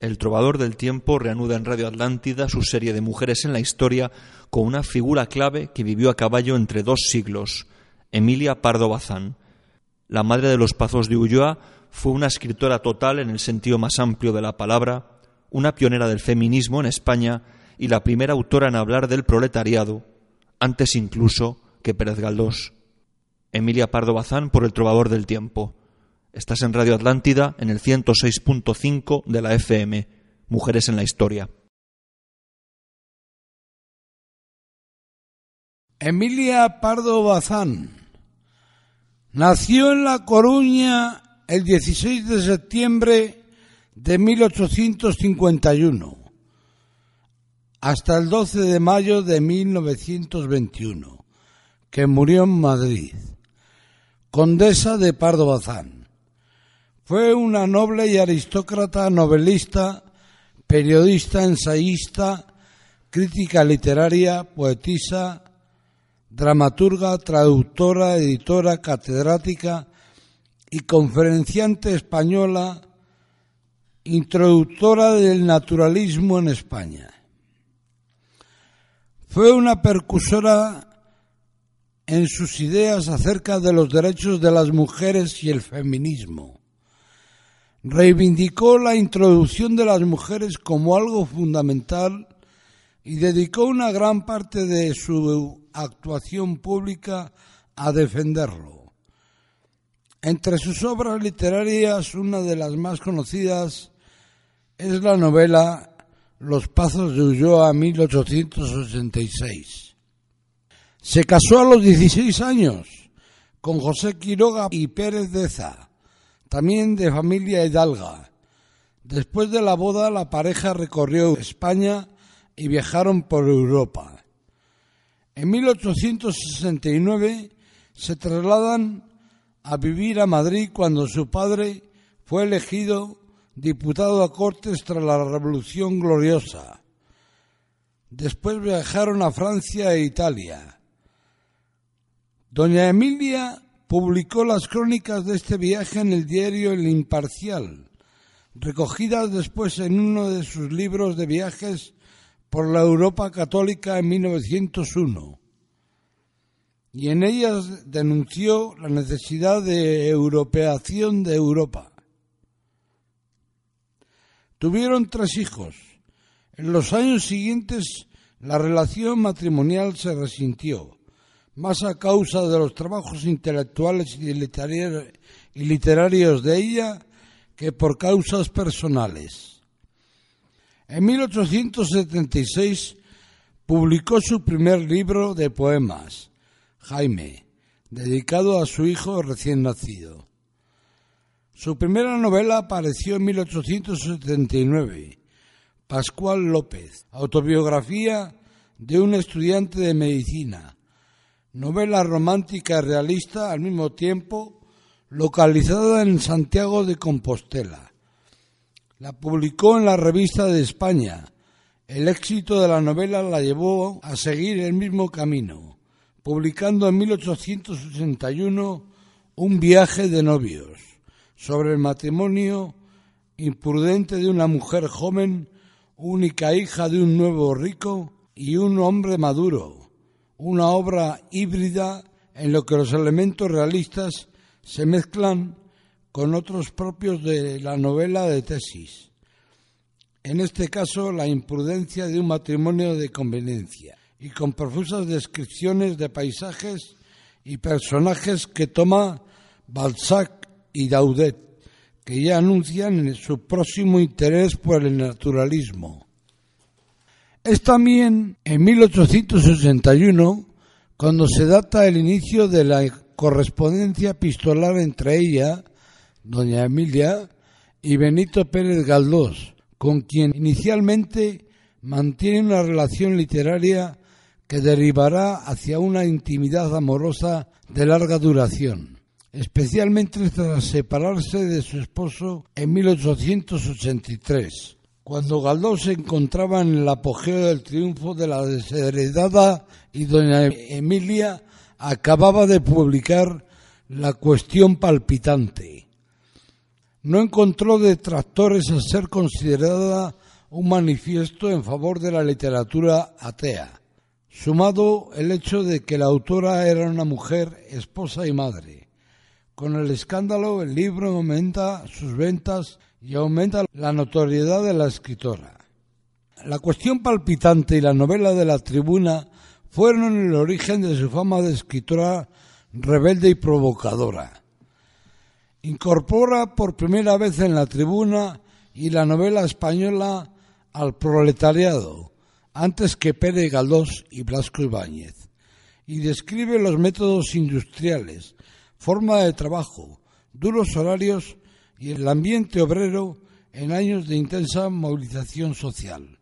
El trovador del tiempo reanuda en Radio Atlántida su serie de mujeres en la historia con una figura clave que vivió a caballo entre dos siglos, Emilia Pardo Bazán. La madre de los Pazos de Ulloa fue una escritora total en el sentido más amplio de la palabra, una pionera del feminismo en España y la primera autora en hablar del proletariado, antes incluso que Pérez Galdós. Emilia Pardo Bazán por el trovador del tiempo. Estás en Radio Atlántida en el 106.5 de la FM. Mujeres en la historia. Emilia Pardo Bazán nació en La Coruña el 16 de septiembre de 1851 hasta el 12 de mayo de 1921, que murió en Madrid. Condesa de Pardo Bazán. Fue una noble y aristócrata novelista, periodista, ensayista, crítica literaria, poetisa, dramaturga, traductora, editora, catedrática y conferenciante española, introductora del naturalismo en España. Fue una percusora en sus ideas acerca de los derechos de las mujeres y el feminismo reivindicó la introducción de las mujeres como algo fundamental y dedicó una gran parte de su actuación pública a defenderlo. Entre sus obras literarias, una de las más conocidas es la novela Los Pazos de Ulloa 1886. Se casó a los 16 años con José Quiroga y Pérez de Za también de familia hidalga. Después de la boda, la pareja recorrió España y viajaron por Europa. En 1869 se trasladan a vivir a Madrid cuando su padre fue elegido diputado a Cortes tras la Revolución Gloriosa. Después viajaron a Francia e Italia. Doña Emilia publicó las crónicas de este viaje en el diario El Imparcial, recogidas después en uno de sus libros de viajes por la Europa Católica en 1901. Y en ellas denunció la necesidad de europeación de Europa. Tuvieron tres hijos. En los años siguientes la relación matrimonial se resintió más a causa de los trabajos intelectuales y literarios de ella que por causas personales. En 1876 publicó su primer libro de poemas, Jaime, dedicado a su hijo recién nacido. Su primera novela apareció en 1879, Pascual López, autobiografía de un estudiante de medicina, novela romántica realista al mismo tiempo, localizada en Santiago de Compostela. La publicó en la Revista de España. El éxito de la novela la llevó a seguir el mismo camino, publicando en 1861 Un viaje de novios sobre el matrimonio imprudente de una mujer joven, única hija de un nuevo rico y un hombre maduro una obra híbrida en lo que los elementos realistas se mezclan con otros propios de la novela de tesis. En este caso, la imprudencia de un matrimonio de conveniencia y con profusas descripciones de paisajes y personajes que toma Balzac y Daudet, que ya anuncian su próximo interés por el naturalismo. Es también en 1861 cuando se data el inicio de la correspondencia epistolar entre ella, doña Emilia, y Benito Pérez Galdós, con quien inicialmente mantiene una relación literaria que derivará hacia una intimidad amorosa de larga duración, especialmente tras separarse de su esposo en 1883 cuando Galdós se encontraba en el apogeo del triunfo de la desheredada y doña Emilia acababa de publicar La cuestión palpitante. no encontró detractores al ser considerada un manifiesto en favor de la literatura atea, sumado el hecho de que la autora era una mujer, esposa y madre. Con el escándalo, el libro aumenta sus ventas y aumenta la notoriedad de la escritora. La cuestión palpitante y la novela de la tribuna fueron el origen de su fama de escritora rebelde y provocadora. Incorpora por primera vez en la tribuna y la novela española al proletariado, antes que Pérez Galdós y Blasco Ibáñez, y describe los métodos industriales, forma de trabajo, duros horarios y el ambiente obrero en años de intensa movilización social,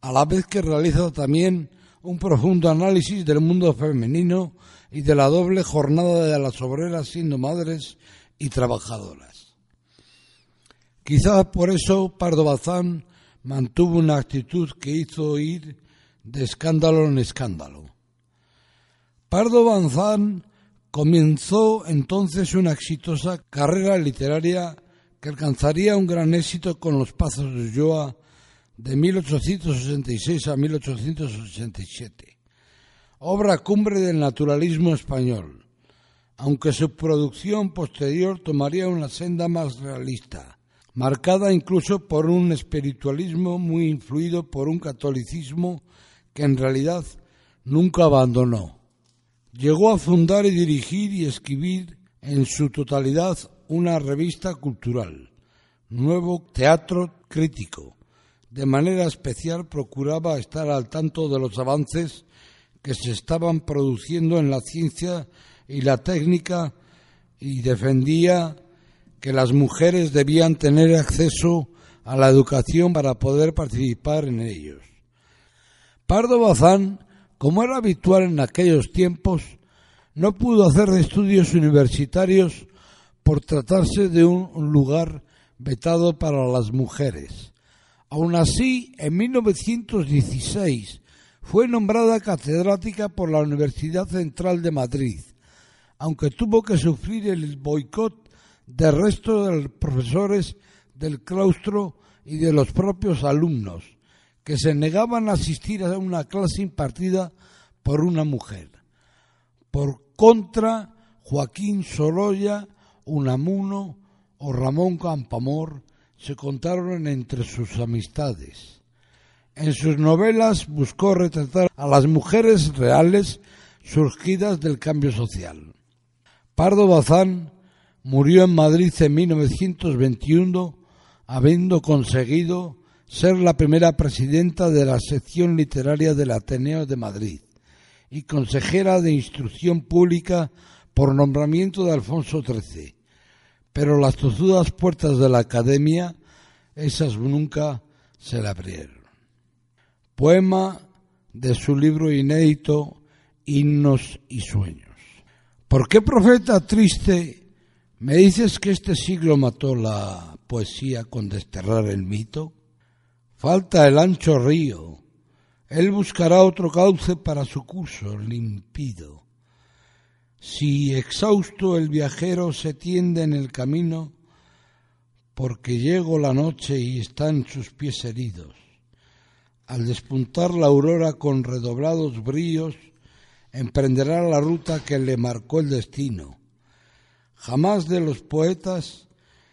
a la vez que realiza también un profundo análisis del mundo femenino y de la doble jornada de las obreras siendo madres y trabajadoras. Quizás por eso Pardo Bazán mantuvo una actitud que hizo ir de escándalo en escándalo. Pardo Bazán comenzó entonces una exitosa carrera literaria que alcanzaría un gran éxito con los Pazos de Ulloa de 1866 a 1887, obra cumbre del naturalismo español, aunque su producción posterior tomaría una senda más realista, marcada incluso por un espiritualismo muy influido por un catolicismo que en realidad nunca abandonó. Llegó a fundar y dirigir y escribir en su totalidad una revista cultural, Nuevo Teatro Crítico, de manera especial procuraba estar al tanto de los avances que se estaban produciendo en la ciencia y la técnica y defendía que las mujeres debían tener acceso a la educación para poder participar en ellos. Pardo Bazán, como era habitual en aquellos tiempos, no pudo hacer estudios universitarios por tratarse de un lugar vetado para las mujeres. Aún así, en 1916 fue nombrada catedrática por la Universidad Central de Madrid, aunque tuvo que sufrir el boicot del resto de los profesores del claustro y de los propios alumnos, que se negaban a asistir a una clase impartida por una mujer. Por contra, Joaquín Sorolla, Unamuno o Ramón Campamor se contaron entre sus amistades. En sus novelas buscó retratar a las mujeres reales surgidas del cambio social. Pardo Bazán murió en Madrid en 1921, habiendo conseguido ser la primera presidenta de la sección literaria del Ateneo de Madrid y consejera de instrucción pública por nombramiento de Alfonso XIII pero las tozudas puertas de la academia, esas nunca se le abrieron. Poema de su libro inédito Himnos y Sueños. ¿Por qué, profeta triste, me dices que este siglo mató la poesía con desterrar el mito? Falta el ancho río, él buscará otro cauce para su curso limpido si exhausto el viajero se tiende en el camino, porque llegó la noche y están sus pies heridos. Al despuntar la aurora con redoblados bríos, emprenderá la ruta que le marcó el destino. Jamás de los poetas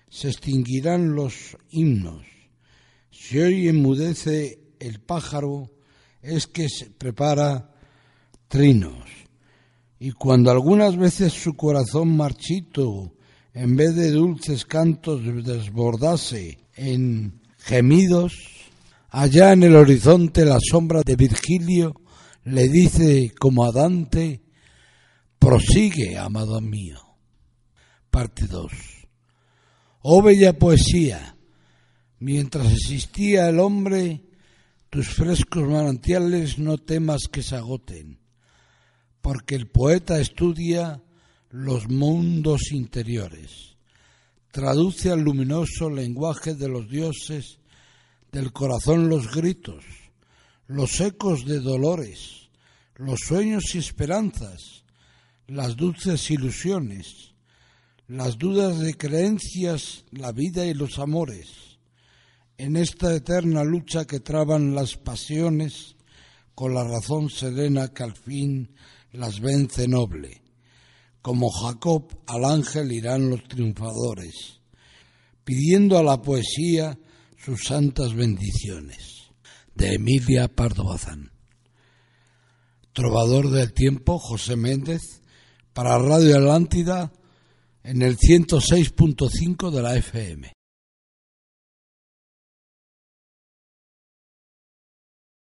se extinguirán los himnos. Si hoy enmudece el pájaro, es que se prepara trinos y cuando algunas veces su corazón marchito, en vez de dulces cantos, desbordase en gemidos, allá en el horizonte la sombra de Virgilio le dice como a Dante, prosigue, amado mío. Parte 2. Oh bella poesía, mientras existía el hombre, tus frescos manantiales no temas que se agoten porque el poeta estudia los mundos interiores, traduce al luminoso lenguaje de los dioses del corazón los gritos, los ecos de dolores, los sueños y esperanzas, las dulces ilusiones, las dudas de creencias, la vida y los amores, en esta eterna lucha que traban las pasiones con la razón serena que al fin las vence noble. Como Jacob al ángel irán los triunfadores, pidiendo a la poesía sus santas bendiciones. De Emilia Pardo Bazán. Trovador del tiempo, José Méndez, para Radio Atlántida en el 106.5 de la FM.